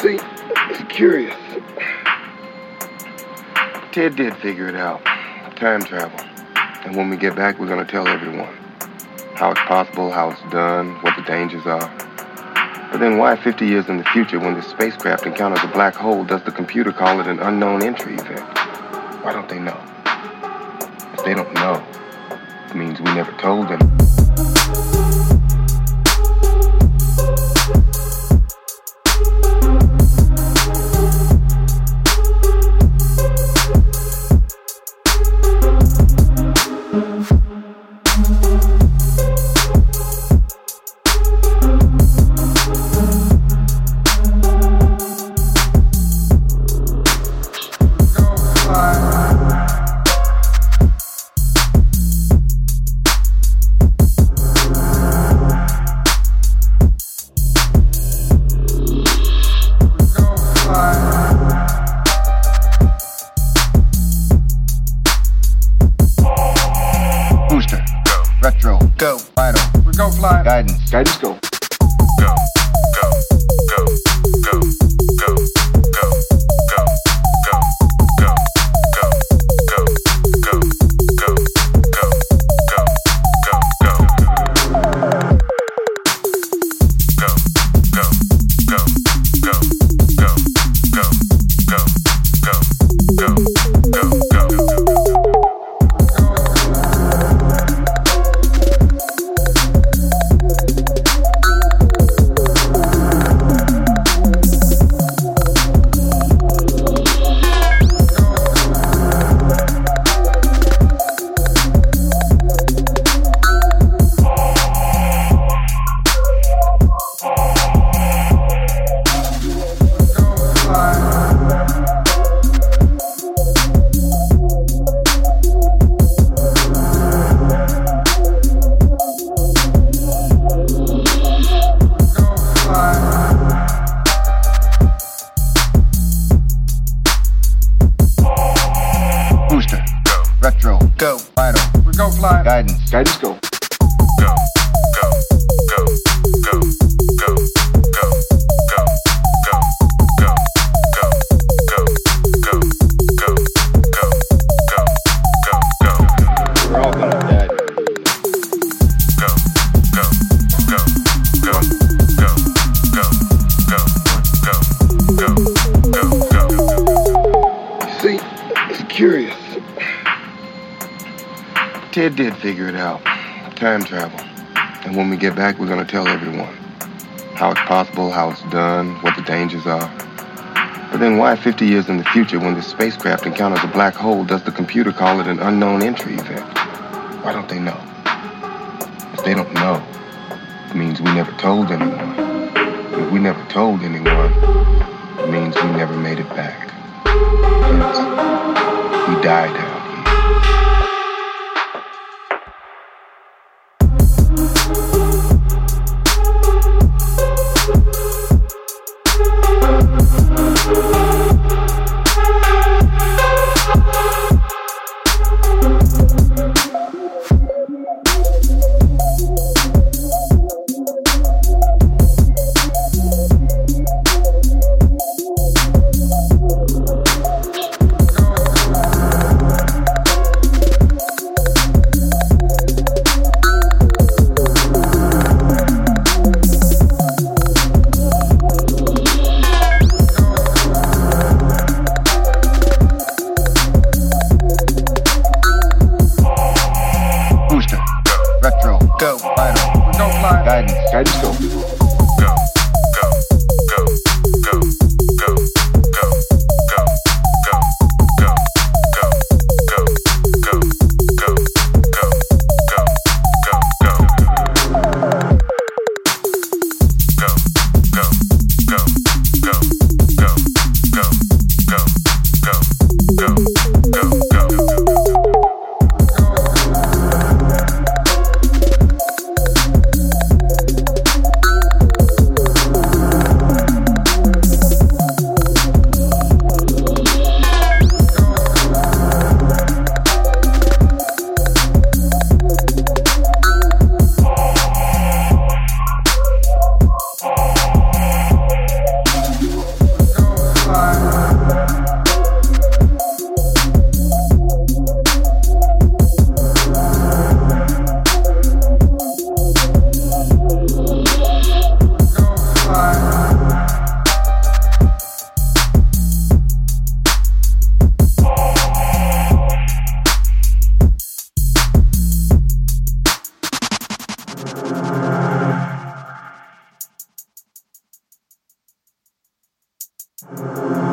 See, it's curious. Ted did figure it out. Time travel. And when we get back, we're gonna tell everyone how it's possible, how it's done, what the dangers are. But then why 50 years in the future, when the spacecraft encounters a black hole, does the computer call it an unknown entry event? Why don't they know? If they don't know, it means we never told them. Guidance Go. We go fly. Guidance. Guidance go. go, go, go, go, go, go, go, go, go, go, go, go, go, go, go, go, go. We're all gonna die. Go, go, go, go, go, go, go, go, go, go, go. See, it's curious. Ted did figure it out. Time travel. And when we get back, we're gonna tell everyone how it's possible, how it's done, what the dangers are. But then why 50 years in the future, when the spacecraft encounters a black hole, does the computer call it an unknown entry event? Why don't they know? If they don't know, it means we never told anyone. If we never told anyone, it means we never made it back. Yes, we died out go.